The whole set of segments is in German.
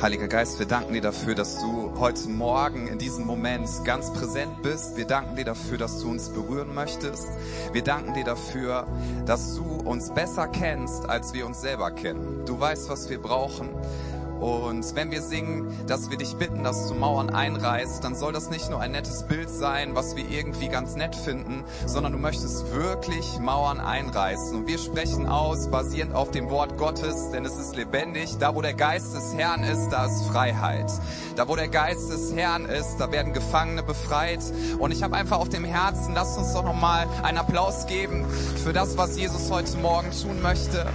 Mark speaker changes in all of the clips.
Speaker 1: Heiliger Geist, wir danken dir dafür, dass du heute Morgen in diesem Moment ganz präsent bist. Wir danken dir dafür, dass du uns berühren möchtest. Wir danken dir dafür, dass du uns besser kennst, als wir uns selber kennen. Du weißt, was wir brauchen. Und wenn wir singen, dass wir dich bitten, dass du Mauern einreißt, dann soll das nicht nur ein nettes Bild sein, was wir irgendwie ganz nett finden, sondern du möchtest wirklich Mauern einreißen. Und wir sprechen aus, basierend auf dem Wort Gottes, denn es ist lebendig. Da, wo der Geist des Herrn ist, da ist Freiheit. Da, wo der Geist des Herrn ist, da werden Gefangene befreit. Und ich habe einfach auf dem Herzen, lasst uns doch nochmal einen Applaus geben für das, was Jesus heute Morgen tun möchte.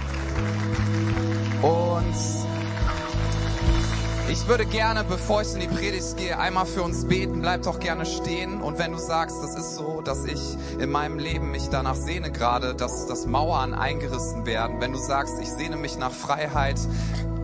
Speaker 1: Und ich würde gerne, bevor ich in die Predigt gehe, einmal für uns beten. Bleib doch gerne stehen. Und wenn du sagst, das ist so, dass ich in meinem Leben mich danach sehne gerade, dass, dass Mauern eingerissen werden. Wenn du sagst, ich sehne mich nach Freiheit,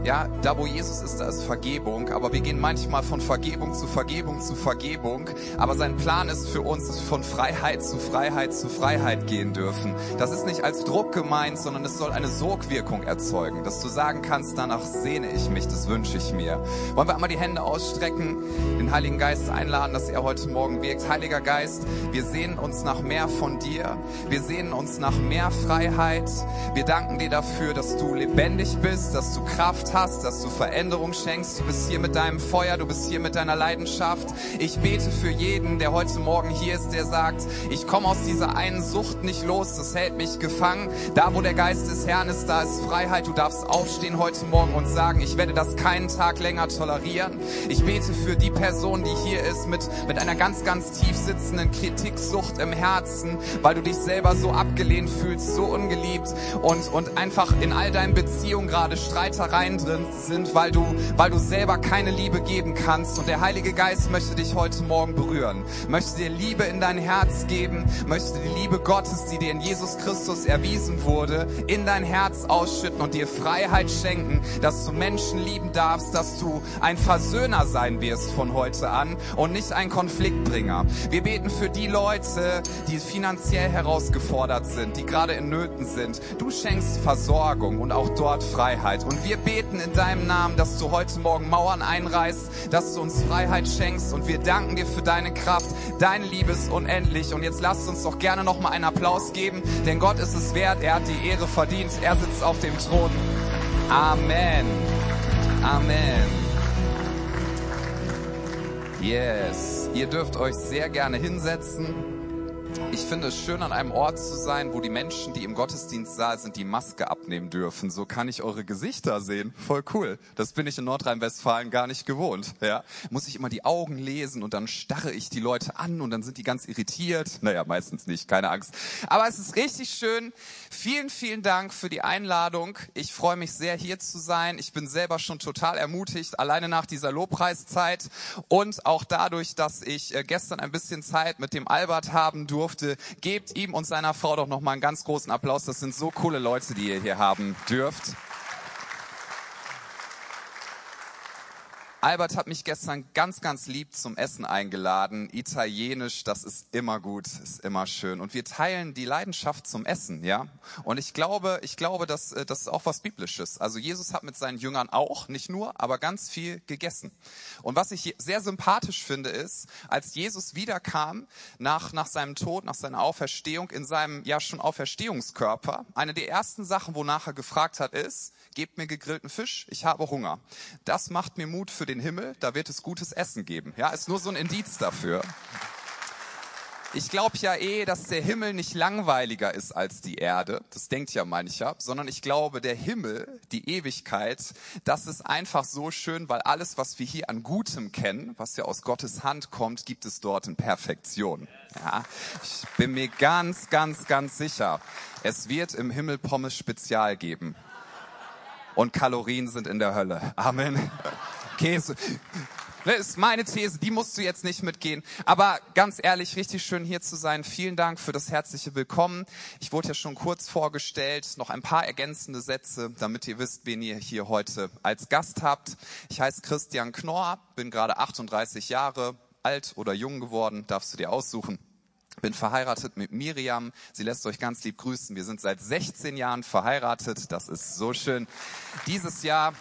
Speaker 1: ja, da wo Jesus ist, da ist Vergebung, aber wir gehen manchmal von Vergebung zu Vergebung zu Vergebung, aber sein Plan ist für uns, dass wir von Freiheit zu Freiheit zu Freiheit gehen dürfen. Das ist nicht als Druck gemeint, sondern es soll eine Sogwirkung erzeugen, dass du sagen kannst, danach sehne ich mich, das wünsche ich mir. Wollen wir einmal die Hände ausstrecken, den Heiligen Geist einladen, dass er heute Morgen wirkt. Heiliger Geist, wir sehnen uns nach mehr von dir, wir sehnen uns nach mehr Freiheit, wir danken dir dafür, dass du lebendig bist, dass du Kraft hast, dass du Veränderung schenkst. Du bist hier mit deinem Feuer, du bist hier mit deiner Leidenschaft. Ich bete für jeden, der heute Morgen hier ist, der sagt, ich komme aus dieser einen Sucht nicht los, das hält mich gefangen. Da, wo der Geist des Herrn ist, da ist Freiheit. Du darfst aufstehen heute Morgen und sagen, ich werde das keinen Tag länger tolerieren. Ich bete für die Person, die hier ist, mit, mit einer ganz, ganz tief sitzenden Kritiksucht im Herzen, weil du dich selber so abgelehnt fühlst, so ungeliebt und, und einfach in all deinen Beziehungen gerade Streitereien drin sind, weil du, weil du selber keine Liebe geben kannst. Und der Heilige Geist möchte dich heute Morgen berühren, möchte dir Liebe in dein Herz geben, möchte die Liebe Gottes, die dir in Jesus Christus erwiesen wurde, in dein Herz ausschütten und dir Freiheit schenken, dass du Menschen lieben darfst, dass du ein Versöhner sein wirst von heute an und nicht ein Konfliktbringer. Wir beten für die Leute, die finanziell herausgefordert sind, die gerade in Nöten sind. Du schenkst Versorgung und auch dort Freiheit. Und wir beten beten in deinem Namen, dass du heute Morgen Mauern einreißt, dass du uns Freiheit schenkst und wir danken dir für deine Kraft. Deine Liebe ist unendlich und jetzt lasst uns doch gerne noch mal einen Applaus geben, denn Gott ist es wert, er hat die Ehre verdient, er sitzt auf dem Thron. Amen. Amen. Yes, ihr dürft euch sehr gerne hinsetzen. Ich finde es schön, an einem Ort zu sein, wo die Menschen, die im Gottesdienstsaal sind, die Maske abnehmen dürfen. So kann ich eure Gesichter sehen. Voll cool. Das bin ich in Nordrhein-Westfalen gar nicht gewohnt. Ja, muss ich immer die Augen lesen und dann starre ich die Leute an und dann sind die ganz irritiert. Naja, meistens nicht, keine Angst. Aber es ist richtig schön. Vielen, vielen Dank für die Einladung. Ich freue mich sehr, hier zu sein. Ich bin selber schon total ermutigt, alleine nach dieser Lobpreiszeit und auch dadurch, dass ich äh, gestern ein bisschen Zeit mit dem Albert haben durfte durfte. Gebt ihm und seiner Frau doch noch mal einen ganz großen Applaus. Das sind so coole Leute, die ihr hier haben dürft. Albert hat mich gestern ganz, ganz lieb zum Essen eingeladen. Italienisch, das ist immer gut, ist immer schön. Und wir teilen die Leidenschaft zum Essen, ja. Und ich glaube, ich glaube, dass äh, das ist auch was Biblisches. Also Jesus hat mit seinen Jüngern auch, nicht nur, aber ganz viel gegessen. Und was ich sehr sympathisch finde, ist, als Jesus wiederkam nach, nach seinem Tod, nach seiner Auferstehung, in seinem ja schon Auferstehungskörper, eine der ersten Sachen, wonach er gefragt hat, ist, gebt mir gegrillten Fisch, ich habe Hunger. Das macht mir Mut für den Himmel, da wird es gutes Essen geben. Ja, ist nur so ein Indiz dafür. Ich glaube ja eh, dass der Himmel nicht langweiliger ist als die Erde. Das denkt ja mancher. Sondern ich glaube, der Himmel, die Ewigkeit, das ist einfach so schön, weil alles, was wir hier an Gutem kennen, was ja aus Gottes Hand kommt, gibt es dort in Perfektion. Ja, ich bin mir ganz, ganz, ganz sicher, es wird im Himmel Pommes Spezial geben. Und Kalorien sind in der Hölle. Amen. Käse. Das ist meine These, die musst du jetzt nicht mitgehen. Aber ganz ehrlich, richtig schön hier zu sein. Vielen Dank für das herzliche Willkommen. Ich wurde ja schon kurz vorgestellt. Noch ein paar ergänzende Sätze, damit ihr wisst, wen ihr hier heute als Gast habt. Ich heiße Christian Knorr, bin gerade 38 Jahre alt oder jung geworden, darfst du dir aussuchen. Bin verheiratet mit Miriam. Sie lässt euch ganz lieb grüßen. Wir sind seit 16 Jahren verheiratet. Das ist so schön. Dieses Jahr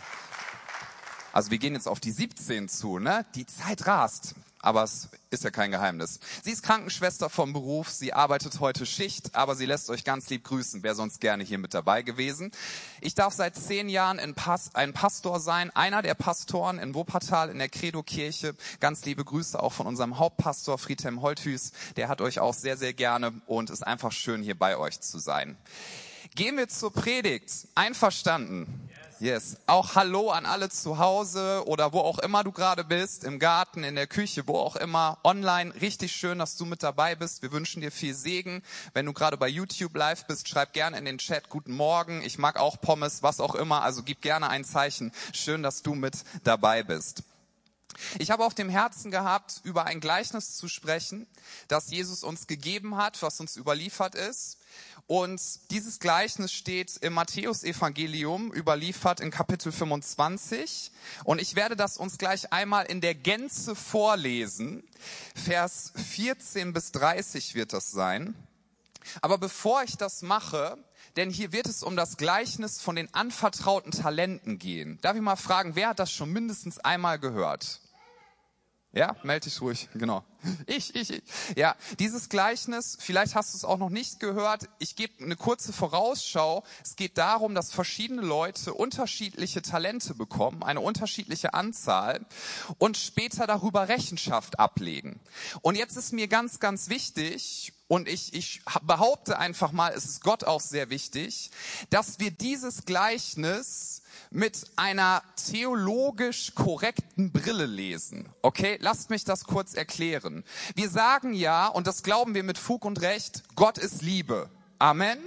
Speaker 1: Also wir gehen jetzt auf die 17 zu, ne? Die Zeit rast. Aber es ist ja kein Geheimnis. Sie ist Krankenschwester vom Beruf, sie arbeitet heute Schicht, aber sie lässt euch ganz lieb grüßen, wäre sonst gerne hier mit dabei gewesen. Ich darf seit zehn Jahren ein, Pas ein Pastor sein, einer der Pastoren in Wuppertal in der Credo-Kirche. Ganz liebe Grüße auch von unserem Hauptpastor Friedhelm Holthüß, der hat euch auch sehr, sehr gerne und ist einfach schön hier bei euch zu sein. Gehen wir zur Predigt. Einverstanden? Yes. Auch Hallo an alle zu Hause oder wo auch immer du gerade bist, im Garten, in der Küche, wo auch immer, online. Richtig schön, dass du mit dabei bist. Wir wünschen dir viel Segen. Wenn du gerade bei YouTube live bist, schreib gerne in den Chat Guten Morgen. Ich mag auch Pommes, was auch immer. Also gib gerne ein Zeichen. Schön, dass du mit dabei bist. Ich habe auf dem Herzen gehabt, über ein Gleichnis zu sprechen, das Jesus uns gegeben hat, was uns überliefert ist. Und dieses Gleichnis steht im Matthäusevangelium, überliefert in Kapitel 25. Und ich werde das uns gleich einmal in der Gänze vorlesen. Vers 14 bis 30 wird das sein. Aber bevor ich das mache, denn hier wird es um das Gleichnis von den anvertrauten Talenten gehen. Darf ich mal fragen, wer hat das schon mindestens einmal gehört? Ja, melde dich ruhig, genau. Ich, ich, ich. Ja, dieses Gleichnis, vielleicht hast du es auch noch nicht gehört. Ich gebe eine kurze Vorausschau. Es geht darum, dass verschiedene Leute unterschiedliche Talente bekommen, eine unterschiedliche Anzahl und später darüber Rechenschaft ablegen. Und jetzt ist mir ganz, ganz wichtig, und ich, ich behaupte einfach mal, es ist Gott auch sehr wichtig, dass wir dieses Gleichnis mit einer theologisch korrekten Brille lesen. Okay, lasst mich das kurz erklären. Wir sagen ja, und das glauben wir mit Fug und Recht, Gott ist Liebe. Amen.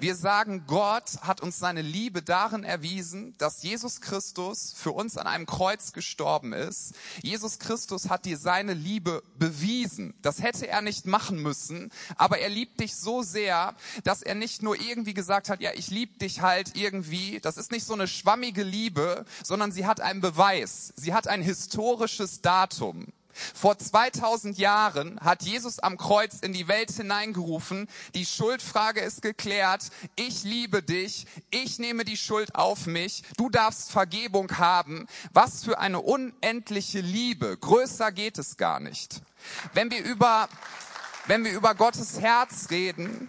Speaker 1: Wir sagen, Gott hat uns seine Liebe darin erwiesen, dass Jesus Christus für uns an einem Kreuz gestorben ist. Jesus Christus hat dir seine Liebe bewiesen. Das hätte er nicht machen müssen, aber er liebt dich so sehr, dass er nicht nur irgendwie gesagt hat, ja, ich liebe dich halt irgendwie. Das ist nicht so eine schwammige Liebe, sondern sie hat einen Beweis. Sie hat ein historisches Datum. Vor 2000 Jahren hat Jesus am Kreuz in die Welt hineingerufen, die Schuldfrage ist geklärt, ich liebe dich, ich nehme die Schuld auf mich, du darfst Vergebung haben. Was für eine unendliche Liebe, größer geht es gar nicht. Wenn wir über, wenn wir über Gottes Herz reden,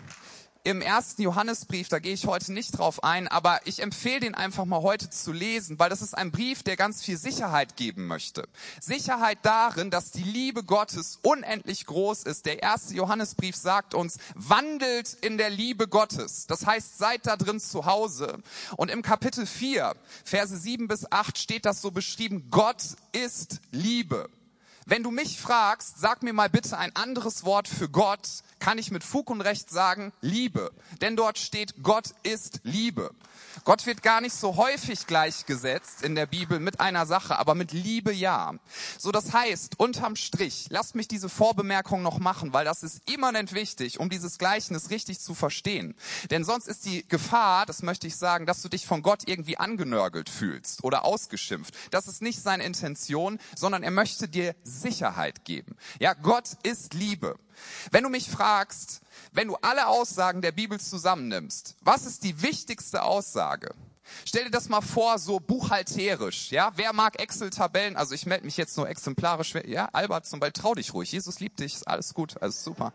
Speaker 1: im ersten Johannesbrief, da gehe ich heute nicht drauf ein, aber ich empfehle den einfach mal heute zu lesen, weil das ist ein Brief, der ganz viel Sicherheit geben möchte. Sicherheit darin, dass die Liebe Gottes unendlich groß ist. Der erste Johannesbrief sagt uns, wandelt in der Liebe Gottes. Das heißt, seid da drin zu Hause. Und im Kapitel 4, Verse 7 bis 8 steht das so beschrieben, Gott ist Liebe. Wenn du mich fragst, sag mir mal bitte ein anderes Wort für Gott, kann ich mit Fug und Recht sagen, Liebe. Denn dort steht, Gott ist Liebe. Gott wird gar nicht so häufig gleichgesetzt in der Bibel mit einer Sache, aber mit Liebe ja. So, das heißt, unterm Strich, lasst mich diese Vorbemerkung noch machen, weil das ist immanent wichtig, um dieses Gleichnis richtig zu verstehen. Denn sonst ist die Gefahr, das möchte ich sagen, dass du dich von Gott irgendwie angenörgelt fühlst oder ausgeschimpft. Das ist nicht seine Intention, sondern er möchte dir Sicherheit geben. Ja, Gott ist Liebe. Wenn du mich fragst, wenn du alle Aussagen der Bibel zusammennimmst, was ist die wichtigste Aussage? Stell dir das mal vor, so buchhalterisch, ja? Wer mag Excel-Tabellen? Also ich melde mich jetzt nur exemplarisch, ja? Albert zum Beispiel, trau dich ruhig. Jesus liebt dich, ist alles gut, alles super.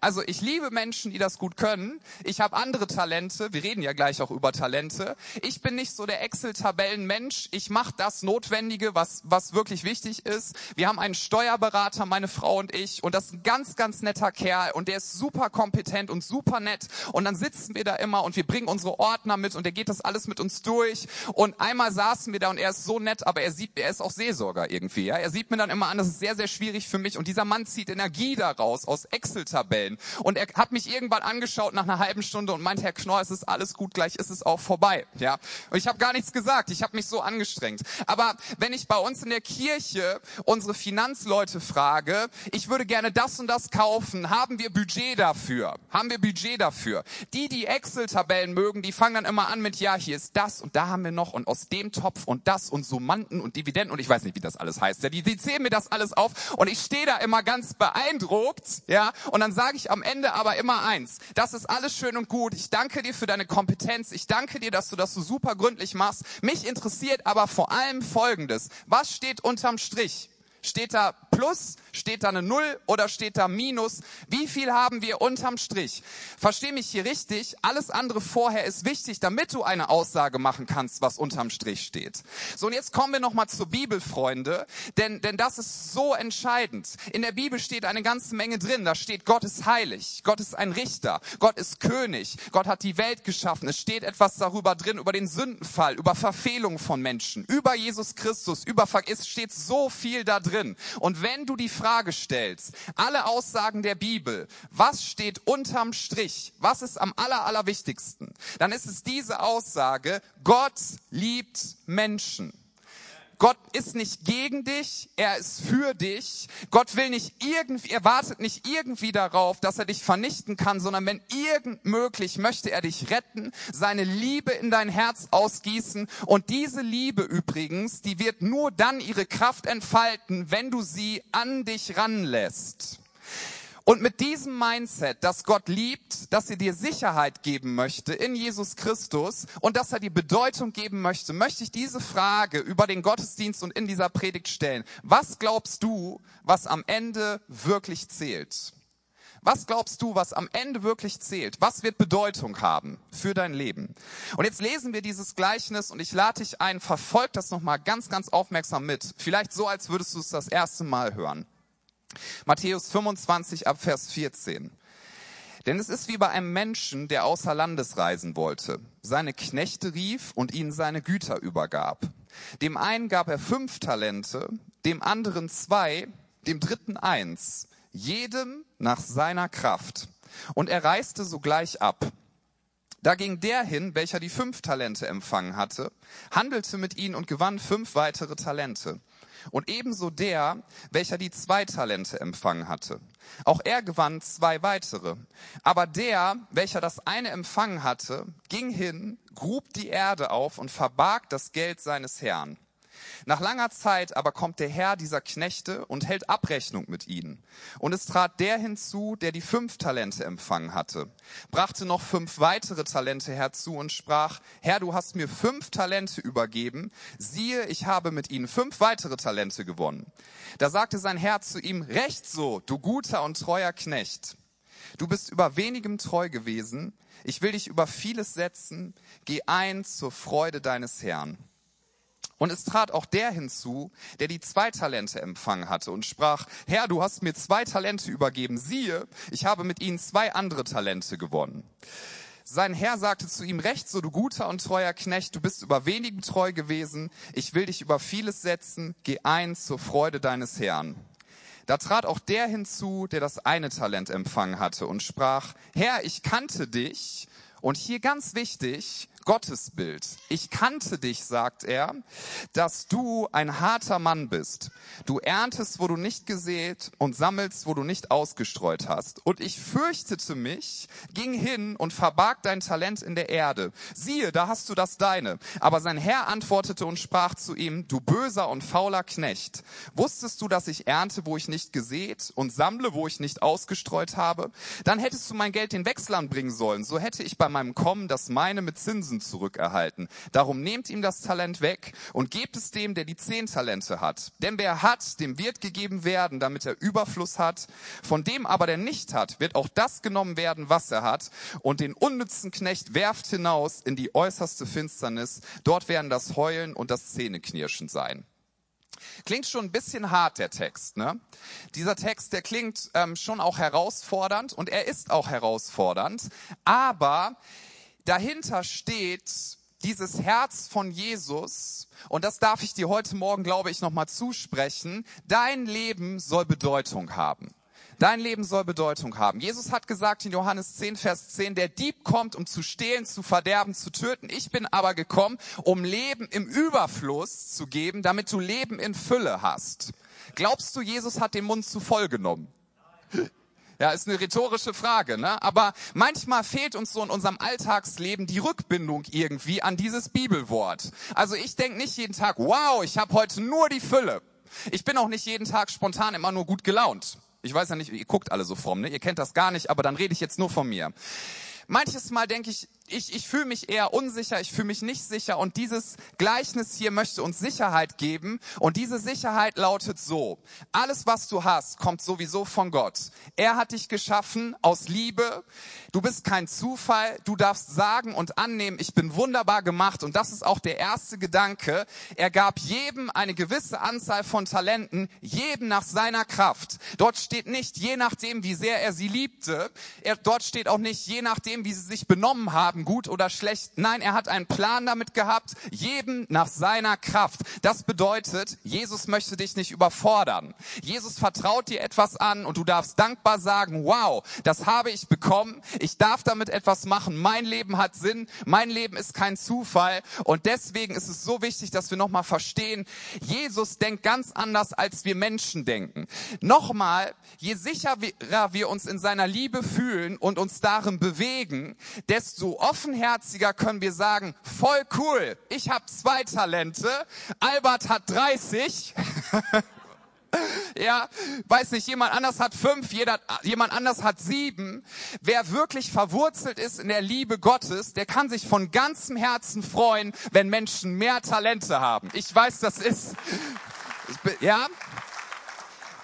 Speaker 1: Also ich liebe Menschen, die das gut können. Ich habe andere Talente. Wir reden ja gleich auch über Talente. Ich bin nicht so der Excel-Tabellen-Mensch. Ich mache das Notwendige, was, was wirklich wichtig ist. Wir haben einen Steuerberater, meine Frau und ich. Und das ist ein ganz, ganz netter Kerl. Und der ist super kompetent und super nett. Und dann sitzen wir da immer und wir bringen unsere Ordner mit und der geht das alles mit uns durch. Und einmal saßen wir da und er ist so nett, aber er sieht, er ist auch Seelsorger irgendwie. Ja? Er sieht mir dann immer an, das ist sehr, sehr schwierig für mich. Und dieser Mann zieht Energie daraus aus Excel-Tabellen. Quellen. Und er hat mich irgendwann angeschaut nach einer halben Stunde und meint, Herr Knorr, es ist alles gut, gleich ist es auch vorbei. Ja, und ich habe gar nichts gesagt. Ich habe mich so angestrengt. Aber wenn ich bei uns in der Kirche unsere Finanzleute frage, ich würde gerne das und das kaufen, haben wir Budget dafür? Haben wir Budget dafür? Die, die Excel-Tabellen mögen, die fangen dann immer an mit, ja, hier ist das und da haben wir noch und aus dem Topf und das und Summanden und Dividenden und ich weiß nicht, wie das alles heißt. Ja, die, die zählen mir das alles auf und ich stehe da immer ganz beeindruckt, ja, und dann sage ich am Ende aber immer eins, das ist alles schön und gut, ich danke dir für deine Kompetenz, ich danke dir, dass du das so super gründlich machst, mich interessiert aber vor allem Folgendes, was steht unterm Strich? Steht da Plus, steht da eine Null oder steht da Minus? Wie viel haben wir unterm Strich? Versteh mich hier richtig, alles andere vorher ist wichtig, damit du eine Aussage machen kannst, was unterm Strich steht. So, und jetzt kommen wir nochmal zur Bibel, Freunde, denn, denn das ist so entscheidend. In der Bibel steht eine ganze Menge drin. Da steht, Gott ist heilig, Gott ist ein Richter, Gott ist König, Gott hat die Welt geschaffen. Es steht etwas darüber drin, über den Sündenfall, über Verfehlung von Menschen, über Jesus Christus, über, es steht so viel da drin. Und wenn du die Frage stellst, alle Aussagen der Bibel, was steht unterm Strich, was ist am aller, allerwichtigsten, dann ist es diese Aussage, Gott liebt Menschen. Gott ist nicht gegen dich, er ist für dich. Gott will nicht irgendwie, er wartet nicht irgendwie darauf, dass er dich vernichten kann, sondern wenn irgend möglich, möchte er dich retten, seine Liebe in dein Herz ausgießen. Und diese Liebe übrigens, die wird nur dann ihre Kraft entfalten, wenn du sie an dich ranlässt. Und mit diesem Mindset, dass Gott liebt, dass er dir Sicherheit geben möchte in Jesus Christus und dass er dir Bedeutung geben möchte, möchte ich diese Frage über den Gottesdienst und in dieser Predigt stellen. Was glaubst du, was am Ende wirklich zählt? Was glaubst du, was am Ende wirklich zählt? Was wird Bedeutung haben für dein Leben? Und jetzt lesen wir dieses Gleichnis und ich lade dich ein, verfolg das nochmal ganz, ganz aufmerksam mit. Vielleicht so, als würdest du es das erste Mal hören. Matthäus 25 ab Vers 14. Denn es ist wie bei einem Menschen, der außer Landes reisen wollte, seine Knechte rief und ihnen seine Güter übergab. Dem einen gab er fünf Talente, dem anderen zwei, dem dritten eins, jedem nach seiner Kraft. Und er reiste sogleich ab. Da ging der hin, welcher die fünf Talente empfangen hatte, handelte mit ihnen und gewann fünf weitere Talente. Und ebenso der, welcher die zwei Talente empfangen hatte. Auch er gewann zwei weitere. Aber der, welcher das eine empfangen hatte, ging hin, grub die Erde auf und verbarg das Geld seines Herrn. Nach langer Zeit aber kommt der Herr dieser Knechte und hält Abrechnung mit ihnen. Und es trat der hinzu, der die fünf Talente empfangen hatte, brachte noch fünf weitere Talente herzu und sprach, Herr, du hast mir fünf Talente übergeben, siehe, ich habe mit ihnen fünf weitere Talente gewonnen. Da sagte sein Herr zu ihm, Recht so, du guter und treuer Knecht. Du bist über wenigem treu gewesen, ich will dich über vieles setzen, geh ein zur Freude deines Herrn. Und es trat auch der hinzu, der die zwei Talente empfangen hatte und sprach, Herr, du hast mir zwei Talente übergeben, siehe, ich habe mit ihnen zwei andere Talente gewonnen. Sein Herr sagte zu ihm, recht so, du guter und treuer Knecht, du bist über wenigem treu gewesen, ich will dich über vieles setzen, geh ein zur Freude deines Herrn. Da trat auch der hinzu, der das eine Talent empfangen hatte und sprach, Herr, ich kannte dich, und hier ganz wichtig, Gottesbild. Ich kannte dich, sagt er, dass du ein harter Mann bist. Du erntest, wo du nicht gesät und sammelst, wo du nicht ausgestreut hast. Und ich fürchtete mich, ging hin und verbarg dein Talent in der Erde. Siehe, da hast du das deine. Aber sein Herr antwortete und sprach zu ihm, du böser und fauler Knecht. Wusstest du, dass ich ernte, wo ich nicht gesät und sammle, wo ich nicht ausgestreut habe? Dann hättest du mein Geld den Wechslern bringen sollen. So hätte ich bei meinem Kommen das meine mit Zinsen Zurückerhalten. Darum nehmt ihm das Talent weg und gebt es dem, der die zehn Talente hat. Denn wer hat, dem wird gegeben werden, damit er Überfluss hat. Von dem aber, der nicht hat, wird auch das genommen werden, was er hat. Und den unnützen Knecht werft hinaus in die äußerste Finsternis. Dort werden das Heulen und das Zähneknirschen sein. Klingt schon ein bisschen hart, der Text. Ne? Dieser Text, der klingt ähm, schon auch herausfordernd und er ist auch herausfordernd, aber dahinter steht dieses Herz von Jesus, und das darf ich dir heute Morgen, glaube ich, nochmal zusprechen, dein Leben soll Bedeutung haben. Dein Leben soll Bedeutung haben. Jesus hat gesagt in Johannes 10, Vers 10, der Dieb kommt, um zu stehlen, zu verderben, zu töten. Ich bin aber gekommen, um Leben im Überfluss zu geben, damit du Leben in Fülle hast. Glaubst du, Jesus hat den Mund zu voll genommen? Ja, ist eine rhetorische Frage, ne? Aber manchmal fehlt uns so in unserem Alltagsleben die Rückbindung irgendwie an dieses Bibelwort. Also ich denke nicht jeden Tag, wow, ich habe heute nur die Fülle. Ich bin auch nicht jeden Tag spontan immer nur gut gelaunt. Ich weiß ja nicht, ihr guckt alle so fromm, ne? Ihr kennt das gar nicht, aber dann rede ich jetzt nur von mir. Manches Mal denke ich, ich, ich fühle mich eher unsicher, ich fühle mich nicht sicher und dieses Gleichnis hier möchte uns Sicherheit geben und diese Sicherheit lautet so, alles was du hast, kommt sowieso von Gott. Er hat dich geschaffen aus Liebe, du bist kein Zufall, du darfst sagen und annehmen, ich bin wunderbar gemacht und das ist auch der erste Gedanke. Er gab jedem eine gewisse Anzahl von Talenten, jedem nach seiner Kraft. Dort steht nicht je nachdem, wie sehr er sie liebte, er, dort steht auch nicht je nachdem, wie sie sich benommen haben, haben, gut oder schlecht. Nein, er hat einen Plan damit gehabt, jedem nach seiner Kraft. Das bedeutet, Jesus möchte dich nicht überfordern. Jesus vertraut dir etwas an und du darfst dankbar sagen, wow, das habe ich bekommen. Ich darf damit etwas machen. Mein Leben hat Sinn. Mein Leben ist kein Zufall. Und deswegen ist es so wichtig, dass wir nochmal verstehen, Jesus denkt ganz anders, als wir Menschen denken. Nochmal, je sicherer wir uns in seiner Liebe fühlen und uns darin bewegen, desto offenherziger können wir sagen, voll cool, ich habe zwei Talente, Albert hat 30. Ja, weiß nicht, jemand anders hat fünf, jeder, jemand anders hat sieben. Wer wirklich verwurzelt ist in der Liebe Gottes, der kann sich von ganzem Herzen freuen, wenn Menschen mehr Talente haben. Ich weiß, das ist, ja,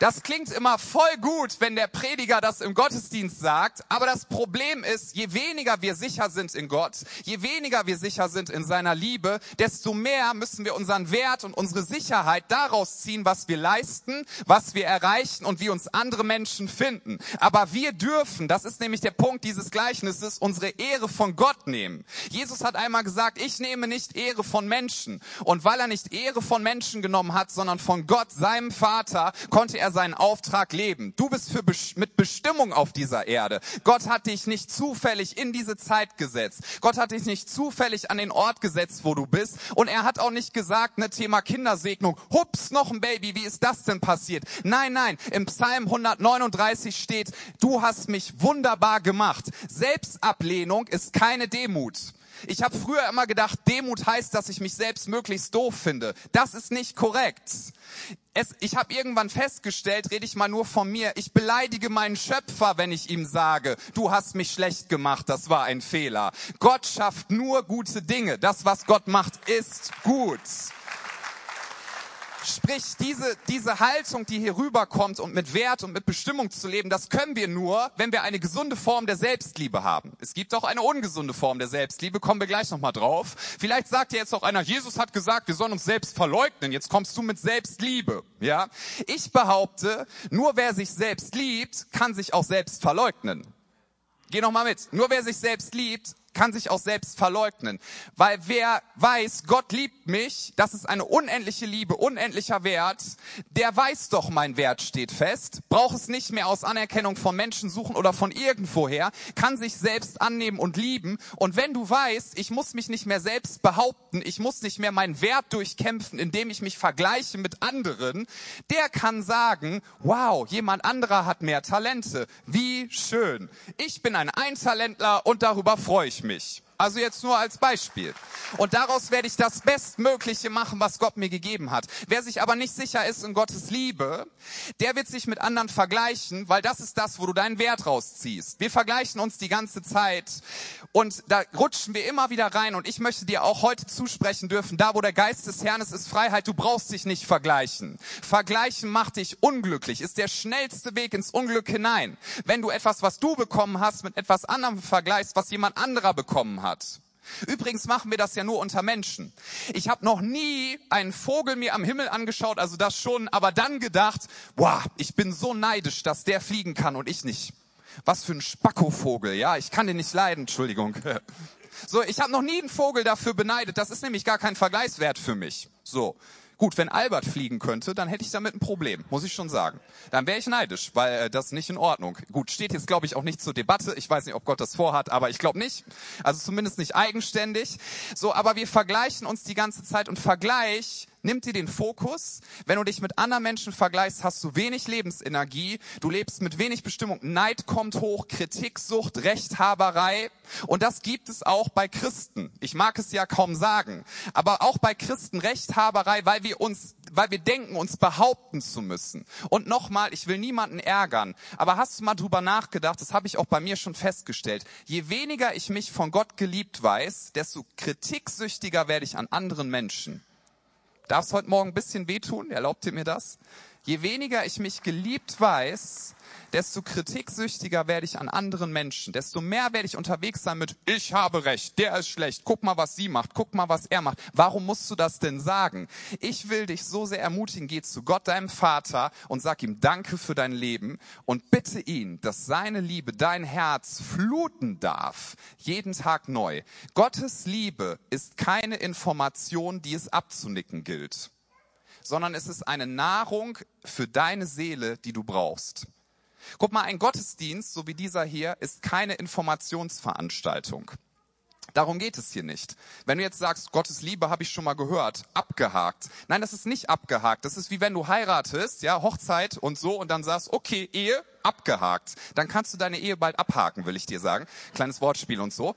Speaker 1: das klingt immer voll gut, wenn der Prediger das im Gottesdienst sagt, aber das Problem ist, je weniger wir sicher sind in Gott, je weniger wir sicher sind in seiner Liebe, desto mehr müssen wir unseren Wert und unsere Sicherheit daraus ziehen, was wir leisten, was wir erreichen und wie uns andere Menschen finden. Aber wir dürfen, das ist nämlich der Punkt dieses Gleichnisses, unsere Ehre von Gott nehmen. Jesus hat einmal gesagt, ich nehme nicht Ehre von Menschen. Und weil er nicht Ehre von Menschen genommen hat, sondern von Gott, seinem Vater, konnte er er seinen Auftrag leben. Du bist für, mit Bestimmung auf dieser Erde. Gott hat dich nicht zufällig in diese Zeit gesetzt. Gott hat dich nicht zufällig an den Ort gesetzt, wo du bist. Und er hat auch nicht gesagt, ne Thema Kindersegnung, hups, noch ein Baby, wie ist das denn passiert? Nein, nein, im Psalm 139 steht, du hast mich wunderbar gemacht. Selbstablehnung ist keine Demut. Ich habe früher immer gedacht, Demut heißt, dass ich mich selbst möglichst doof finde. Das ist nicht korrekt es, ich habe irgendwann festgestellt, rede ich mal nur von mir, ich beleidige meinen Schöpfer, wenn ich ihm sage, du hast mich schlecht gemacht, das war ein Fehler. Gott schafft nur gute Dinge. Das, was Gott macht, ist gut. Sprich, diese, diese Haltung, die hier rüberkommt und mit Wert und mit Bestimmung zu leben, das können wir nur, wenn wir eine gesunde Form der Selbstliebe haben. Es gibt auch eine ungesunde Form der Selbstliebe, kommen wir gleich nochmal drauf. Vielleicht sagt ja jetzt auch einer, Jesus hat gesagt, wir sollen uns selbst verleugnen, jetzt kommst du mit Selbstliebe. Ja? Ich behaupte, nur wer sich selbst liebt, kann sich auch selbst verleugnen. Geh noch mal mit. Nur wer sich selbst liebt, kann sich auch selbst verleugnen. Weil wer weiß, Gott liebt mich, das ist eine unendliche Liebe, unendlicher Wert, der weiß doch, mein Wert steht fest, braucht es nicht mehr aus Anerkennung von Menschen suchen oder von irgendwoher, kann sich selbst annehmen und lieben. Und wenn du weißt, ich muss mich nicht mehr selbst behaupten, ich muss nicht mehr meinen Wert durchkämpfen, indem ich mich vergleiche mit anderen, der kann sagen, wow, jemand anderer hat mehr Talente. Wie schön. Ich bin ein Eintalentler und darüber freue ich mich mich. Also jetzt nur als Beispiel. Und daraus werde ich das Bestmögliche machen, was Gott mir gegeben hat. Wer sich aber nicht sicher ist in Gottes Liebe, der wird sich mit anderen vergleichen, weil das ist das, wo du deinen Wert rausziehst. Wir vergleichen uns die ganze Zeit und da rutschen wir immer wieder rein und ich möchte dir auch heute zusprechen dürfen, da wo der Geist des Herrn ist, ist Freiheit. Du brauchst dich nicht vergleichen. Vergleichen macht dich unglücklich, ist der schnellste Weg ins Unglück hinein. Wenn du etwas, was du bekommen hast, mit etwas anderem vergleichst, was jemand anderer bekommen hat, hat. Übrigens machen wir das ja nur unter Menschen. Ich habe noch nie einen Vogel mir am Himmel angeschaut, also das schon, aber dann gedacht, wow, ich bin so neidisch, dass der fliegen kann und ich nicht. Was für ein Spackofvogel, ja, ich kann den nicht leiden, Entschuldigung. So, ich habe noch nie einen Vogel dafür beneidet, das ist nämlich gar kein Vergleichswert für mich. So, Gut, wenn Albert fliegen könnte, dann hätte ich damit ein Problem, muss ich schon sagen. Dann wäre ich neidisch, weil äh, das nicht in Ordnung. Gut, steht jetzt, glaube ich, auch nicht zur Debatte. Ich weiß nicht, ob Gott das vorhat, aber ich glaube nicht. Also zumindest nicht eigenständig. So, aber wir vergleichen uns die ganze Zeit und Vergleich nimmt dir den Fokus. Wenn du dich mit anderen Menschen vergleichst, hast du wenig Lebensenergie, du lebst mit wenig Bestimmung. Neid kommt hoch, Kritiksucht, Rechthaberei. Und das gibt es auch bei Christen. Ich mag es ja kaum sagen, aber auch bei Christen Rechthaberei, weil wir uns, weil wir denken, uns behaupten zu müssen. Und nochmal, ich will niemanden ärgern, aber hast du mal drüber nachgedacht, das habe ich auch bei mir schon festgestellt, je weniger ich mich von Gott geliebt weiß, desto kritiksüchtiger werde ich an anderen Menschen. Darf es heute Morgen ein bisschen wehtun? Erlaubt ihr mir das? Je weniger ich mich geliebt weiß, desto kritiksüchtiger werde ich an anderen Menschen, desto mehr werde ich unterwegs sein mit, ich habe recht, der ist schlecht, guck mal, was sie macht, guck mal, was er macht. Warum musst du das denn sagen? Ich will dich so sehr ermutigen, geh zu Gott, deinem Vater, und sag ihm Danke für dein Leben und bitte ihn, dass seine Liebe dein Herz fluten darf, jeden Tag neu. Gottes Liebe ist keine Information, die es abzunicken gilt sondern es ist eine Nahrung für deine Seele, die du brauchst. Guck mal, ein Gottesdienst, so wie dieser hier, ist keine Informationsveranstaltung. Darum geht es hier nicht. Wenn du jetzt sagst, Gottes Liebe habe ich schon mal gehört, abgehakt. Nein, das ist nicht abgehakt. Das ist wie wenn du heiratest, ja, Hochzeit und so und dann sagst, okay, Ehe, abgehakt. Dann kannst du deine Ehe bald abhaken, will ich dir sagen. Kleines Wortspiel und so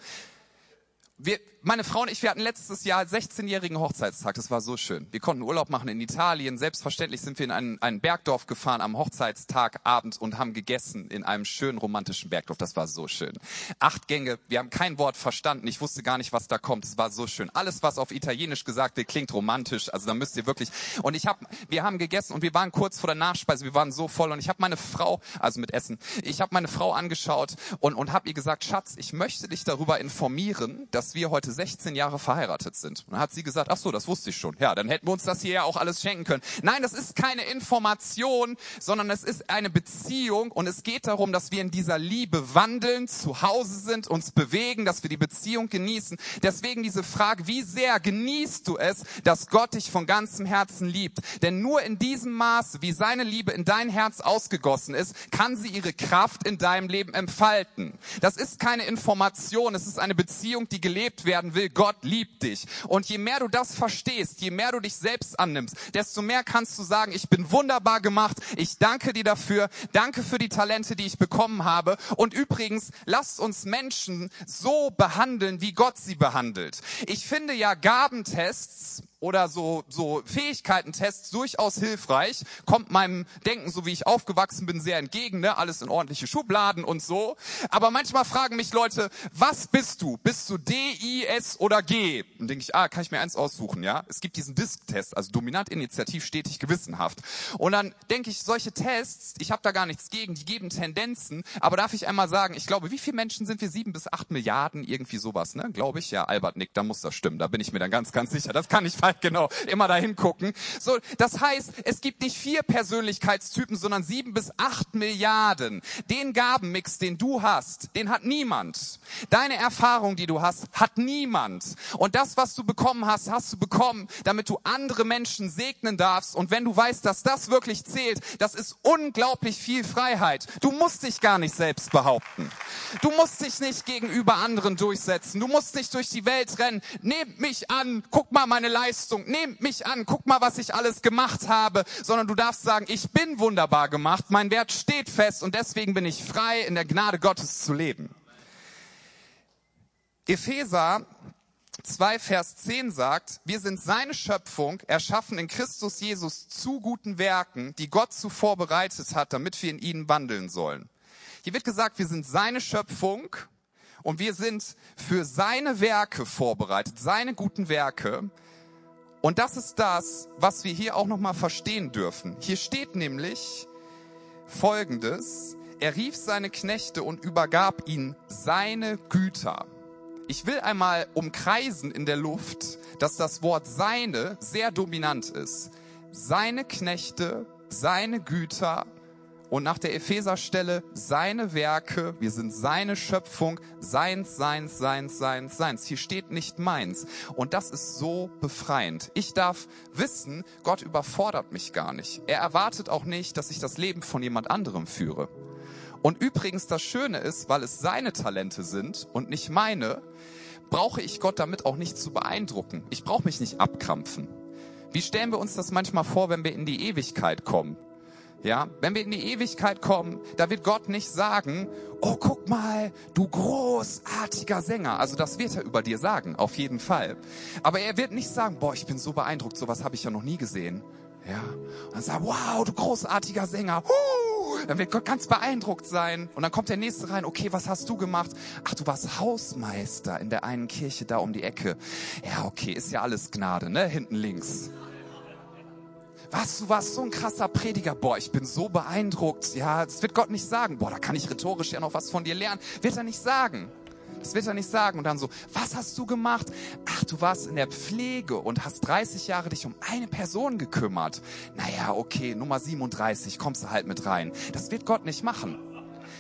Speaker 1: wir, meine Frau und ich, wir hatten letztes Jahr 16-jährigen Hochzeitstag. Das war so schön. Wir konnten Urlaub machen in Italien. Selbstverständlich sind wir in ein, ein Bergdorf gefahren am Hochzeitstag abends und haben gegessen in einem schönen romantischen Bergdorf. Das war so schön. Acht Gänge. Wir haben kein Wort verstanden. Ich wusste gar nicht, was da kommt. Es war so schön. Alles, was auf Italienisch gesagt wird, klingt romantisch. Also da müsst ihr wirklich. Und ich habe, wir haben gegessen und wir waren kurz vor der Nachspeise. Wir waren so voll und ich habe meine Frau, also mit Essen, ich habe meine Frau angeschaut und und habe ihr gesagt, Schatz, ich möchte dich darüber informieren, dass wir heute 16 Jahre verheiratet sind. Und dann hat sie gesagt, ach so, das wusste ich schon. Ja, dann hätten wir uns das hier ja auch alles schenken können. Nein, das ist keine Information, sondern es ist eine Beziehung und es geht darum, dass wir in dieser Liebe wandeln, zu Hause sind, uns bewegen, dass wir die Beziehung genießen. Deswegen diese Frage, wie sehr genießt du es, dass Gott dich von ganzem Herzen liebt? Denn nur in diesem Maße, wie seine Liebe in dein Herz ausgegossen ist, kann sie ihre Kraft in deinem Leben entfalten. Das ist keine Information, es ist eine Beziehung, die gelebt gelebt werden will. Gott liebt dich. Und je mehr du das verstehst, je mehr du dich selbst annimmst, desto mehr kannst du sagen, ich bin wunderbar gemacht. Ich danke dir dafür. Danke für die Talente, die ich bekommen habe. Und übrigens, lasst uns Menschen so behandeln, wie Gott sie behandelt. Ich finde ja Gabentests oder so, so Fähigkeitentests durchaus hilfreich. Kommt meinem Denken, so wie ich aufgewachsen bin, sehr entgegen, ne? Alles in ordentliche Schubladen und so. Aber manchmal fragen mich Leute, was bist du? Bist du D, I, S oder G? Und denke ich, ah, kann ich mir eins aussuchen, ja? Es gibt diesen Disk-Test, also dominant, initiativ, stetig, gewissenhaft. Und dann denke ich, solche Tests, ich habe da gar nichts gegen, die geben Tendenzen, aber darf ich einmal sagen, ich glaube, wie viele Menschen sind wir? Sieben bis acht Milliarden, irgendwie sowas, ne? Glaube ich, ja, Albert Nick, da muss das stimmen, da bin ich mir dann ganz, ganz sicher. Das kann ich Zeit, genau, immer dahin gucken. So, das heißt, es gibt nicht vier Persönlichkeitstypen, sondern sieben bis acht Milliarden. Den Gabenmix, den du hast, den hat niemand. Deine Erfahrung, die du hast, hat niemand. Und das, was du bekommen hast, hast du bekommen, damit du andere Menschen segnen darfst. Und wenn du weißt, dass das wirklich zählt, das ist unglaublich viel Freiheit. Du musst dich gar nicht selbst behaupten. Du musst dich nicht gegenüber anderen durchsetzen. Du musst nicht durch die Welt rennen. Nehmt mich an, guck mal meine Leistung Leistung, nehmt mich an, guck mal, was ich alles gemacht habe, sondern du darfst sagen, ich bin wunderbar gemacht, mein Wert steht fest und deswegen bin ich frei, in der Gnade Gottes zu leben. Epheser 2, Vers 10 sagt, wir sind seine Schöpfung, erschaffen in Christus Jesus zu guten Werken, die Gott zuvor bereitet hat, damit wir in ihnen wandeln sollen. Hier wird gesagt, wir sind seine Schöpfung und wir sind für seine Werke vorbereitet, seine guten Werke. Und das ist das, was wir hier auch nochmal verstehen dürfen. Hier steht nämlich Folgendes. Er rief seine Knechte und übergab ihnen seine Güter. Ich will einmal umkreisen in der Luft, dass das Wort seine sehr dominant ist. Seine Knechte, seine Güter, und nach der Epheserstelle seine Werke, wir sind seine Schöpfung, seins, seins, seins, seins, seins. Hier steht nicht meins. Und das ist so befreiend. Ich darf wissen, Gott überfordert mich gar nicht. Er erwartet auch nicht, dass ich das Leben von jemand anderem führe. Und übrigens das Schöne ist, weil es seine Talente sind und nicht meine, brauche ich Gott damit auch nicht zu beeindrucken. Ich brauche mich nicht abkrampfen. Wie stellen wir uns das manchmal vor, wenn wir in die Ewigkeit kommen? Ja, wenn wir in die Ewigkeit kommen, da wird Gott nicht sagen, oh, guck mal, du großartiger Sänger. Also das wird er über dir sagen, auf jeden Fall. Aber er wird nicht sagen, boah, ich bin so beeindruckt, sowas habe ich ja noch nie gesehen. Ja, und dann sagt, wow, du großartiger Sänger. Huh! Dann wird Gott ganz beeindruckt sein. Und dann kommt der Nächste rein, okay, was hast du gemacht? Ach, du warst Hausmeister in der einen Kirche da um die Ecke. Ja, okay, ist ja alles Gnade, ne? Hinten links was, du warst so ein krasser Prediger. Boah, ich bin so beeindruckt. Ja, das wird Gott nicht sagen. Boah, da kann ich rhetorisch ja noch was von dir lernen. Wird er nicht sagen. Das wird er nicht sagen. Und dann so, was hast du gemacht? Ach, du warst in der Pflege und hast 30 Jahre dich um eine Person gekümmert. Naja, okay, Nummer 37, kommst du halt mit rein. Das wird Gott nicht machen.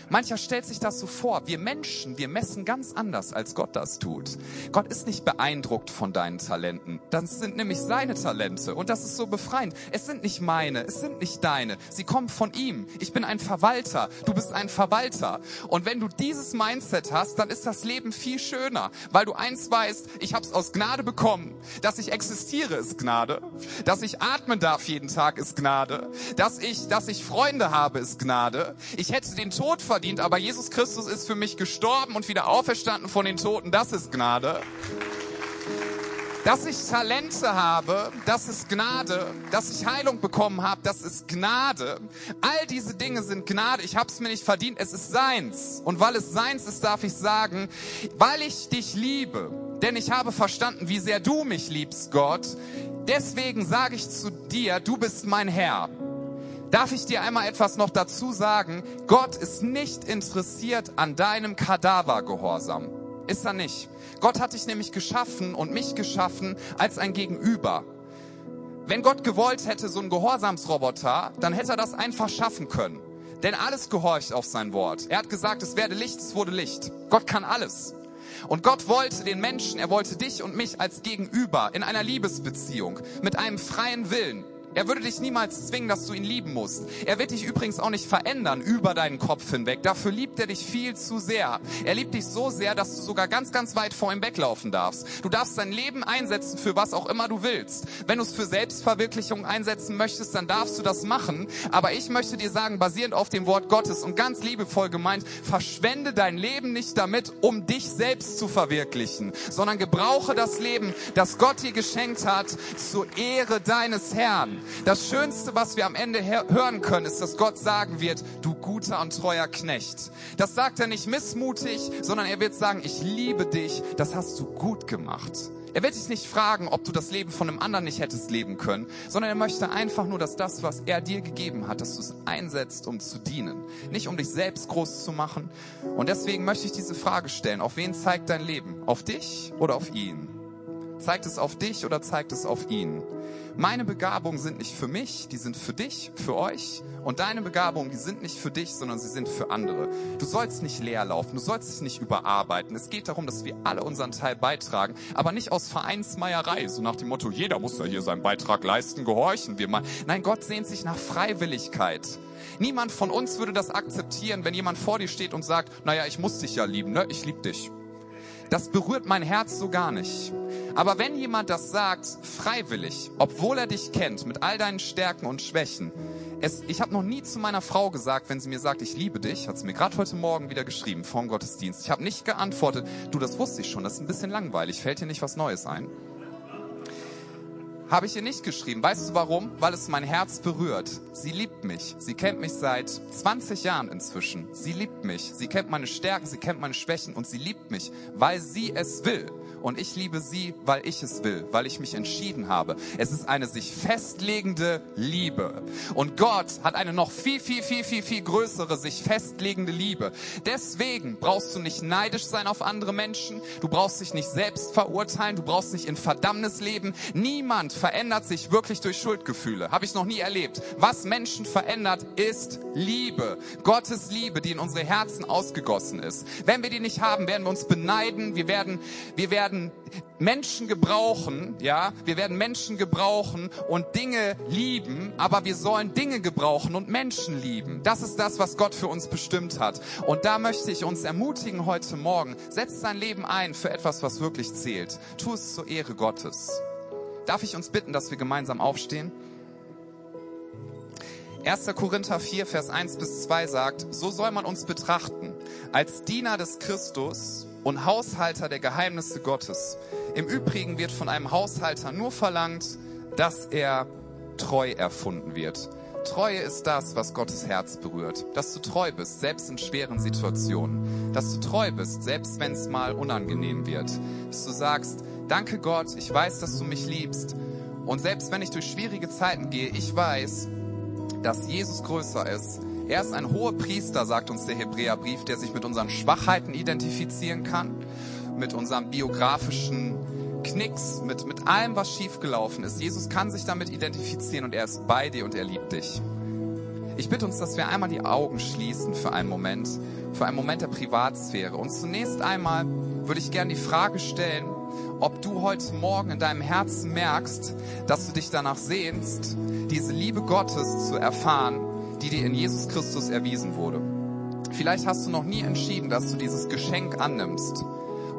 Speaker 1: Mancher stellt sich das so vor. Wir Menschen, wir messen ganz anders, als Gott das tut. Gott ist nicht beeindruckt von deinen Talenten. Das sind nämlich seine Talente. Und das ist so befreiend. Es sind nicht meine, es sind nicht deine. Sie kommen von ihm. Ich bin ein Verwalter. Du bist ein Verwalter. Und wenn du dieses Mindset hast, dann ist das Leben viel schöner. Weil du eins weißt, ich habe es aus Gnade bekommen. Dass ich existiere, ist Gnade. Dass ich atmen darf jeden Tag, ist Gnade. Dass ich, dass ich Freunde habe, ist Gnade. Ich hätte den Tod verdient verdient, aber Jesus Christus ist für mich gestorben und wieder auferstanden von den Toten. Das ist Gnade. Dass ich Talente habe, das ist Gnade. Dass ich Heilung bekommen habe, das ist Gnade. All diese Dinge sind Gnade. Ich habe es mir nicht verdient, es ist seins. Und weil es seins ist, darf ich sagen, weil ich dich liebe, denn ich habe verstanden, wie sehr du mich liebst, Gott. Deswegen sage ich zu dir, du bist mein Herr. Darf ich dir einmal etwas noch dazu sagen? Gott ist nicht interessiert an deinem Kadavergehorsam. Ist er nicht. Gott hat dich nämlich geschaffen und mich geschaffen als ein Gegenüber. Wenn Gott gewollt hätte, so ein Gehorsamsroboter, dann hätte er das einfach schaffen können. Denn alles gehorcht auf sein Wort. Er hat gesagt, es werde Licht, es wurde Licht. Gott kann alles. Und Gott wollte den Menschen, er wollte dich und mich als Gegenüber in einer Liebesbeziehung mit einem freien Willen. Er würde dich niemals zwingen, dass du ihn lieben musst. Er wird dich übrigens auch nicht verändern über deinen Kopf hinweg. Dafür liebt er dich viel zu sehr. Er liebt dich so sehr, dass du sogar ganz, ganz weit vor ihm weglaufen darfst. Du darfst dein Leben einsetzen für was auch immer du willst. Wenn du es für Selbstverwirklichung einsetzen möchtest, dann darfst du das machen. Aber ich möchte dir sagen, basierend auf dem Wort Gottes und ganz liebevoll gemeint, verschwende dein Leben nicht damit, um dich selbst zu verwirklichen, sondern gebrauche das Leben, das Gott dir geschenkt hat, zur Ehre deines Herrn. Das Schönste, was wir am Ende hören können, ist, dass Gott sagen wird, du guter und treuer Knecht. Das sagt er nicht missmutig, sondern er wird sagen, ich liebe dich, das hast du gut gemacht. Er wird dich nicht fragen, ob du das Leben von einem anderen nicht hättest leben können, sondern er möchte einfach nur, dass das, was er dir gegeben hat, dass du es einsetzt, um zu dienen. Nicht um dich selbst groß zu machen. Und deswegen möchte ich diese Frage stellen. Auf wen zeigt dein Leben? Auf dich oder auf ihn? Zeigt es auf dich oder zeigt es auf ihn? Meine Begabungen sind nicht für mich, die sind für dich, für euch. Und deine Begabungen, die sind nicht für dich, sondern sie sind für andere. Du sollst nicht leer laufen, du sollst dich nicht überarbeiten. Es geht darum, dass wir alle unseren Teil beitragen, aber nicht aus Vereinsmeierei, so nach dem Motto, jeder muss ja hier seinen Beitrag leisten, gehorchen wir mal. Nein, Gott sehnt sich nach Freiwilligkeit. Niemand von uns würde das akzeptieren, wenn jemand vor dir steht und sagt, naja, ich muss dich ja lieben, ne? Ich lieb dich. Das berührt mein Herz so gar nicht. Aber wenn jemand das sagt, freiwillig, obwohl er dich kennt, mit all deinen Stärken und Schwächen, es, ich habe noch nie zu meiner Frau gesagt, wenn sie mir sagt, ich liebe dich, hat sie mir gerade heute Morgen wieder geschrieben vorm Gottesdienst. Ich habe nicht geantwortet, du, das wusste ich schon, das ist ein bisschen langweilig, fällt dir nicht was Neues ein? Habe ich ihr nicht geschrieben. Weißt du warum? Weil es mein Herz berührt. Sie liebt mich. Sie kennt mich seit 20 Jahren inzwischen. Sie liebt mich. Sie kennt meine Stärken, sie kennt meine Schwächen und sie liebt mich, weil sie es will und ich liebe sie, weil ich es will, weil ich mich entschieden habe. Es ist eine sich festlegende Liebe. Und Gott hat eine noch viel, viel, viel, viel, viel größere sich festlegende Liebe. Deswegen brauchst du nicht neidisch sein auf andere Menschen. Du brauchst dich nicht selbst verurteilen. Du brauchst nicht in Verdammnis leben. Niemand verändert sich wirklich durch Schuldgefühle. Habe ich noch nie erlebt. Was Menschen verändert, ist Liebe. Gottes Liebe, die in unsere Herzen ausgegossen ist. Wenn wir die nicht haben, werden wir uns beneiden. Wir werden, wir werden werden Menschen gebrauchen, ja, wir werden Menschen gebrauchen und Dinge lieben, aber wir sollen Dinge gebrauchen und Menschen lieben. Das ist das, was Gott für uns bestimmt hat. Und da möchte ich uns ermutigen heute Morgen, setz dein Leben ein für etwas, was wirklich zählt. Tu es zur Ehre Gottes. Darf ich uns bitten, dass wir gemeinsam aufstehen? 1. Korinther 4, Vers 1 bis 2 sagt, so soll man uns betrachten, als Diener des Christus und Haushalter der Geheimnisse Gottes. Im Übrigen wird von einem Haushalter nur verlangt, dass er treu erfunden wird. Treue ist das, was Gottes Herz berührt. Dass du treu bist, selbst in schweren Situationen. Dass du treu bist, selbst wenn es mal unangenehm wird. Dass du sagst, danke Gott, ich weiß, dass du mich liebst. Und selbst wenn ich durch schwierige Zeiten gehe, ich weiß, dass Jesus größer ist. Er ist ein hoher Priester, sagt uns der Hebräerbrief, der sich mit unseren Schwachheiten identifizieren kann, mit unserem biografischen Knicks, mit, mit allem, was schiefgelaufen ist. Jesus kann sich damit identifizieren und er ist bei dir und er liebt dich. Ich bitte uns, dass wir einmal die Augen schließen für einen Moment, für einen Moment der Privatsphäre. Und zunächst einmal würde ich gerne die Frage stellen, ob du heute Morgen in deinem Herzen merkst, dass du dich danach sehnst, diese Liebe Gottes zu erfahren, die dir in Jesus Christus erwiesen wurde. Vielleicht hast du noch nie entschieden, dass du dieses Geschenk annimmst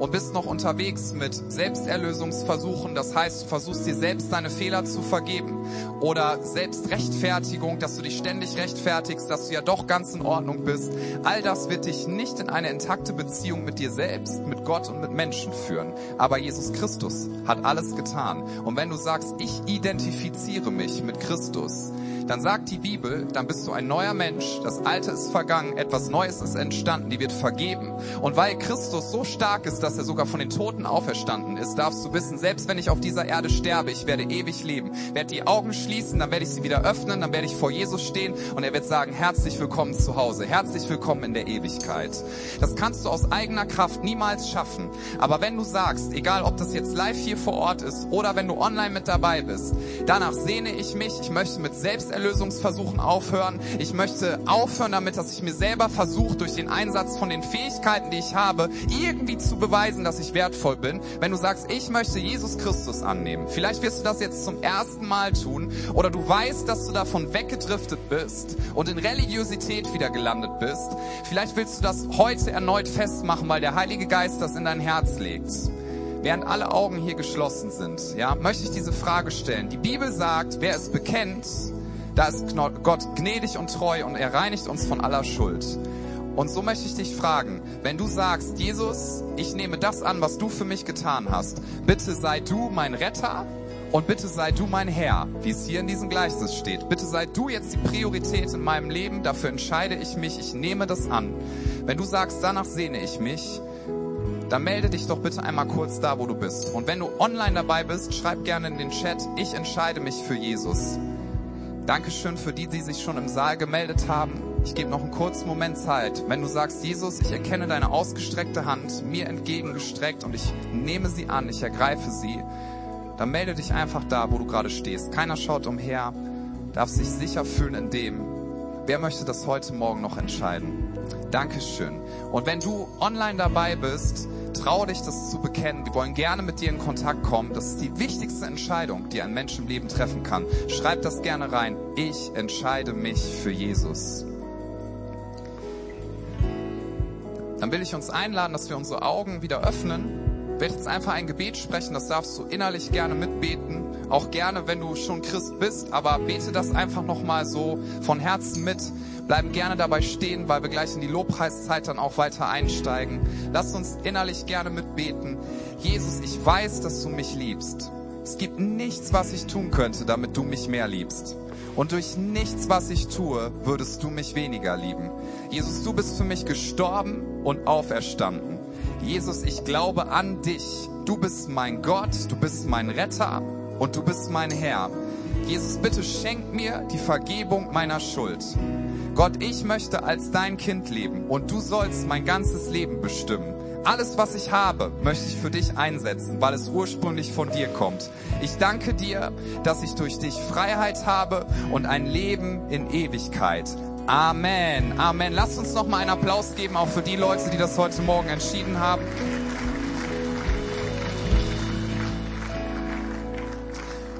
Speaker 1: und bist noch unterwegs mit Selbsterlösungsversuchen, das heißt, du versuchst dir selbst deine Fehler zu vergeben oder Selbstrechtfertigung, dass du dich ständig rechtfertigst, dass du ja doch ganz in Ordnung bist. All das wird dich nicht in eine intakte Beziehung mit dir selbst, mit Gott und mit Menschen führen. Aber Jesus Christus hat alles getan. Und wenn du sagst, ich identifiziere mich mit Christus, dann sagt die Bibel, dann bist du ein neuer Mensch, das Alte ist vergangen, etwas Neues ist entstanden, die wird vergeben. Und weil Christus so stark ist, dass er sogar von den Toten auferstanden ist, darfst du wissen, selbst wenn ich auf dieser Erde sterbe, ich werde ewig leben. Werde die Augen schließen, dann werde ich sie wieder öffnen, dann werde ich vor Jesus stehen und er wird sagen, herzlich willkommen zu Hause, herzlich willkommen in der Ewigkeit. Das kannst du aus eigener Kraft niemals schaffen. Aber wenn du sagst, egal ob das jetzt live hier vor Ort ist oder wenn du online mit dabei bist, danach sehne ich mich, ich möchte mit Selbsterlösung Selbsterlösungsversuchen aufhören. Ich möchte aufhören damit, dass ich mir selber versuche, durch den Einsatz von den Fähigkeiten, die ich habe, irgendwie zu beweisen, dass ich wertvoll bin. Wenn du sagst, ich möchte Jesus Christus annehmen, vielleicht wirst du das jetzt zum ersten Mal tun oder du weißt, dass du davon weggedriftet bist und in Religiosität wieder gelandet bist. Vielleicht willst du das heute erneut festmachen, weil der Heilige Geist das in dein Herz legt. Während alle Augen hier geschlossen sind, ja, möchte ich diese Frage stellen. Die Bibel sagt, wer es bekennt, da ist Gott gnädig und treu und er reinigt uns von aller Schuld. Und so möchte ich dich fragen, wenn du sagst, Jesus, ich nehme das an, was du für mich getan hast, bitte sei du mein Retter und bitte sei du mein Herr, wie es hier in diesem Gleichnis steht. Bitte sei du jetzt die Priorität in meinem Leben, dafür entscheide ich mich, ich nehme das an. Wenn du sagst, danach sehne ich mich, dann melde dich doch bitte einmal kurz da, wo du bist. Und wenn du online dabei bist, schreib gerne in den Chat, ich entscheide mich für Jesus. Dankeschön für die, die sich schon im Saal gemeldet haben. Ich gebe noch einen kurzen Moment Zeit. Wenn du sagst, Jesus, ich erkenne deine ausgestreckte Hand mir entgegengestreckt und ich nehme sie an, ich ergreife sie, dann melde dich einfach da, wo du gerade stehst. Keiner schaut umher, darf sich sicher fühlen in dem. Wer möchte das heute Morgen noch entscheiden? Dankeschön. Und wenn du online dabei bist, Trau dich, das zu bekennen. Wir wollen gerne mit dir in Kontakt kommen. Das ist die wichtigste Entscheidung, die ein Mensch im Leben treffen kann. Schreib das gerne rein. Ich entscheide mich für Jesus. Dann will ich uns einladen, dass wir unsere Augen wieder öffnen. Ich werde jetzt einfach ein Gebet sprechen. Das darfst du innerlich gerne mitbeten. Auch gerne, wenn du schon Christ bist. Aber bete das einfach nochmal so von Herzen mit bleiben gerne dabei stehen, weil wir gleich in die Lobpreiszeit dann auch weiter einsteigen. Lass uns innerlich gerne mitbeten. Jesus, ich weiß, dass du mich liebst. Es gibt nichts, was ich tun könnte, damit du mich mehr liebst. Und durch nichts, was ich tue, würdest du mich weniger lieben. Jesus, du bist für mich gestorben und auferstanden. Jesus, ich glaube an dich. Du bist mein Gott, du bist mein Retter und du bist mein Herr. Jesus, bitte schenk mir die Vergebung meiner Schuld. Gott, ich möchte als dein Kind leben und du sollst mein ganzes Leben bestimmen. Alles, was ich habe, möchte ich für dich einsetzen, weil es ursprünglich von dir kommt. Ich danke dir, dass ich durch dich Freiheit habe und ein Leben in Ewigkeit. Amen. Amen. Lasst uns noch mal einen Applaus geben, auch für die Leute, die das heute Morgen entschieden haben.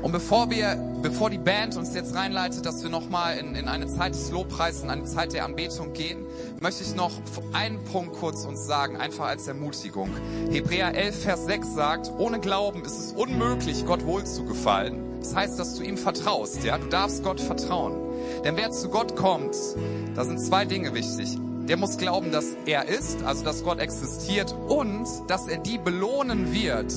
Speaker 1: Und bevor wir, bevor die Band uns jetzt reinleitet, dass wir nochmal in, in eine Zeit des Lobpreises, in eine Zeit der Anbetung gehen, möchte ich noch einen Punkt kurz uns sagen, einfach als Ermutigung. Hebräer 11, Vers 6 sagt, ohne Glauben ist es unmöglich, Gott wohl zu gefallen. Das heißt, dass du ihm vertraust, ja? Du darfst Gott vertrauen. Denn wer zu Gott kommt, da sind zwei Dinge wichtig. Der muss glauben, dass er ist, also dass Gott existiert und dass er die belohnen wird,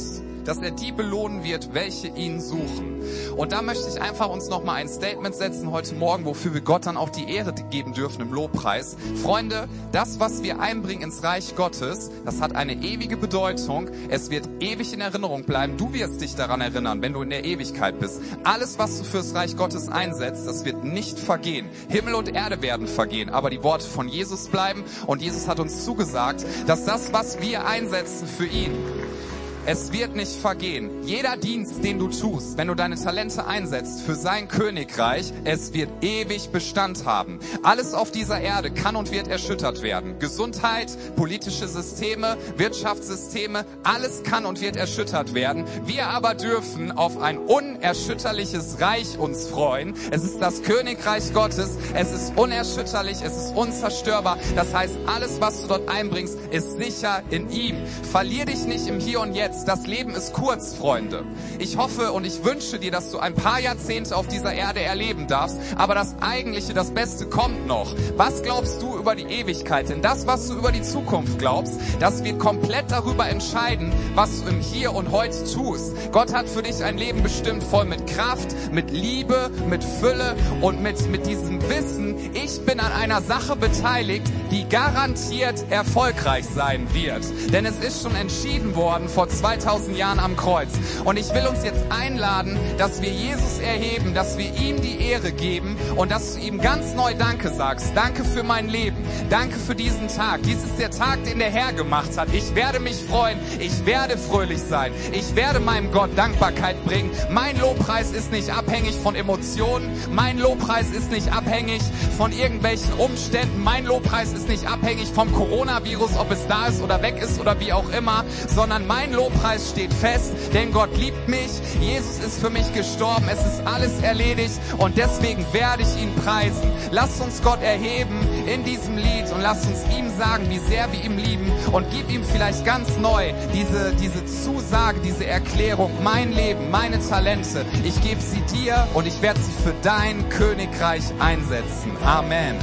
Speaker 1: dass er die belohnen wird, welche ihn suchen. Und da möchte ich einfach uns nochmal ein Statement setzen heute Morgen, wofür wir Gott dann auch die Ehre geben dürfen im Lobpreis. Freunde, das, was wir einbringen ins Reich Gottes, das hat eine ewige Bedeutung. Es wird ewig in Erinnerung bleiben. Du wirst dich daran erinnern, wenn du in der Ewigkeit bist. Alles, was du fürs Reich Gottes einsetzt, das wird nicht vergehen. Himmel und Erde werden vergehen, aber die Worte von Jesus bleiben. Und Jesus hat uns zugesagt, dass das, was wir einsetzen für ihn, es wird nicht vergehen. Jeder Dienst, den du tust, wenn du deine Talente einsetzt für sein Königreich, es wird ewig Bestand haben. Alles auf dieser Erde kann und wird erschüttert werden. Gesundheit, politische Systeme, Wirtschaftssysteme, alles kann und wird erschüttert werden. Wir aber dürfen auf ein unerschütterliches Reich uns freuen. Es ist das Königreich Gottes. Es ist unerschütterlich. Es ist unzerstörbar. Das heißt, alles, was du dort einbringst, ist sicher in ihm. Verlier dich nicht im Hier und Jetzt jetzt. Das Leben ist kurz, Freunde. Ich hoffe und ich wünsche dir, dass du ein paar Jahrzehnte auf dieser Erde erleben darfst, aber das Eigentliche, das Beste kommt noch. Was glaubst du über die Ewigkeit? Denn das, was du über die Zukunft glaubst, das wird komplett darüber entscheiden, was du im Hier und Heute tust. Gott hat für dich ein Leben bestimmt, voll mit Kraft, mit Liebe, mit Fülle und mit, mit diesem Wissen, ich bin an einer Sache beteiligt, die garantiert erfolgreich sein wird. Denn es ist schon entschieden worden vor 2000 Jahren am Kreuz. Und ich will uns jetzt einladen, dass wir Jesus erheben, dass wir ihm die Ehre geben und dass du ihm ganz neu Danke sagst. Danke für mein Leben. Danke für diesen Tag. Dies ist der Tag, den der Herr gemacht hat. Ich werde mich freuen. Ich werde fröhlich sein. Ich werde meinem Gott Dankbarkeit bringen. Mein Lobpreis ist nicht abhängig von Emotionen. Mein Lobpreis ist nicht abhängig von irgendwelchen Umständen. Mein Lobpreis ist nicht abhängig vom Coronavirus, ob es da ist oder weg ist oder wie auch immer, sondern mein Lobpreis Lobpreis steht fest, denn Gott liebt mich. Jesus ist für mich gestorben. Es ist alles erledigt und deswegen werde ich ihn preisen. Lasst uns Gott erheben in diesem Lied und lasst uns ihm sagen, wie sehr wir ihn lieben und gib ihm vielleicht ganz neu diese, diese Zusage, diese Erklärung. Mein Leben, meine Talente, ich gebe sie dir und ich werde sie für dein Königreich einsetzen. Amen.